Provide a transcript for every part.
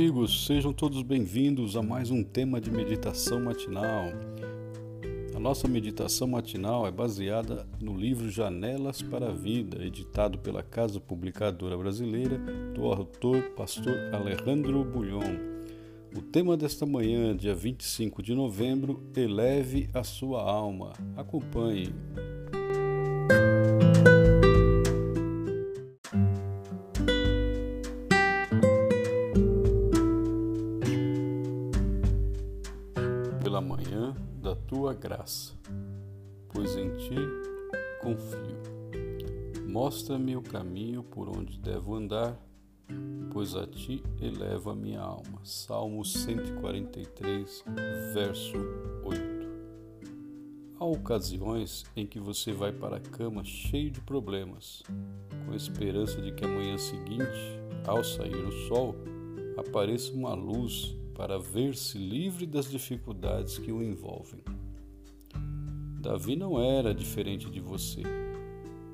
amigos, sejam todos bem-vindos a mais um tema de meditação matinal. A nossa meditação matinal é baseada no livro Janelas para a Vida, editado pela Casa Publicadora Brasileira, do autor pastor Alejandro Bulhon. O tema desta manhã, dia 25 de novembro, eleve a sua alma. Acompanhe. Tua graça, pois em ti confio. Mostra-me o caminho por onde devo andar, pois a ti eleva a minha alma. Salmo 143, verso 8. Há ocasiões em que você vai para a cama cheio de problemas, com a esperança de que amanhã seguinte, ao sair o sol, apareça uma luz para ver-se livre das dificuldades que o envolvem. Davi não era diferente de você.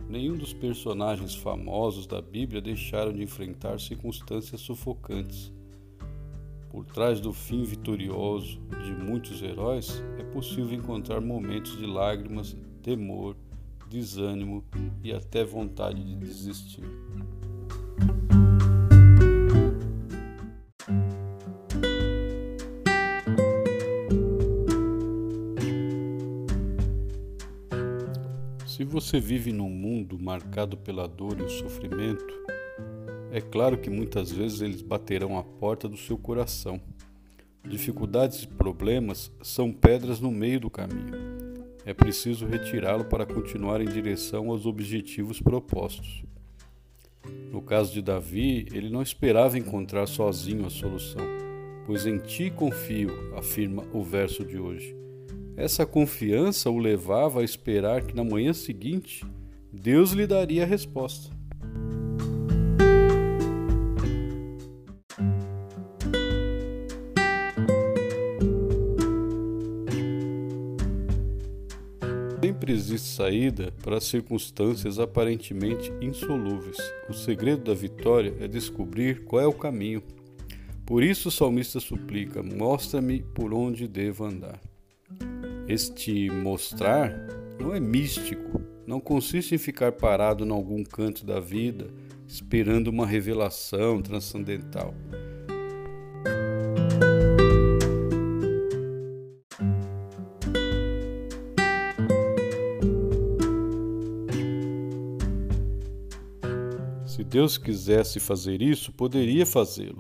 Nenhum dos personagens famosos da Bíblia deixaram de enfrentar circunstâncias sufocantes. Por trás do fim vitorioso de muitos heróis, é possível encontrar momentos de lágrimas, temor, desânimo e até vontade de desistir. Se você vive num mundo marcado pela dor e o sofrimento, é claro que muitas vezes eles baterão a porta do seu coração. Dificuldades e problemas são pedras no meio do caminho. É preciso retirá-lo para continuar em direção aos objetivos propostos. No caso de Davi, ele não esperava encontrar sozinho a solução, pois em ti confio, afirma o verso de hoje. Essa confiança o levava a esperar que na manhã seguinte Deus lhe daria a resposta. Sempre existe saída para circunstâncias aparentemente insolúveis. O segredo da vitória é descobrir qual é o caminho. Por isso o salmista suplica: Mostra-me por onde devo andar. Este mostrar não é místico, não consiste em ficar parado em algum canto da vida esperando uma revelação transcendental. Se Deus quisesse fazer isso, poderia fazê-lo.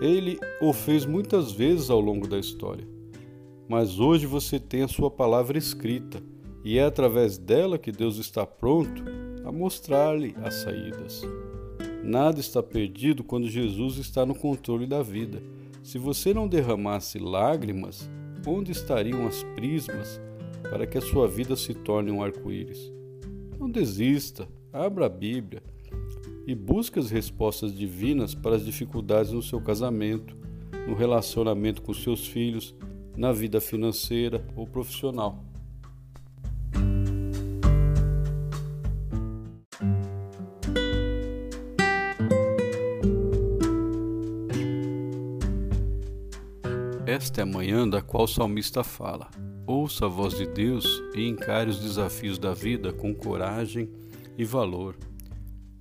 Ele o fez muitas vezes ao longo da história mas hoje você tem a sua palavra escrita e é através dela que Deus está pronto a mostrar-lhe as saídas. Nada está perdido quando Jesus está no controle da vida. Se você não derramasse lágrimas, onde estariam as prismas para que a sua vida se torne um arco-íris? Não desista, abra a Bíblia e busque as respostas divinas para as dificuldades no seu casamento, no relacionamento com seus filhos, na vida financeira ou profissional. Esta é a manhã da qual o salmista fala. Ouça a voz de Deus e encare os desafios da vida com coragem e valor.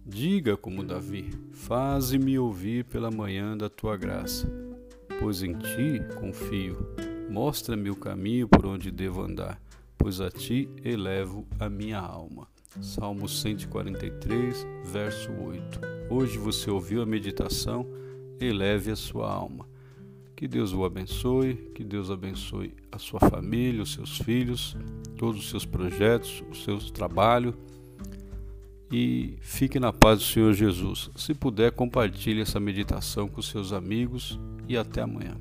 Diga como Davi: Faze-me ouvir pela manhã da tua graça, pois em ti confio. Mostra-me o caminho por onde devo andar, pois a ti elevo a minha alma. Salmo 143, verso 8. Hoje você ouviu a meditação, eleve a sua alma. Que Deus o abençoe, que Deus abençoe a sua família, os seus filhos, todos os seus projetos, o seu trabalho. E fique na paz do Senhor Jesus. Se puder, compartilhe essa meditação com seus amigos e até amanhã.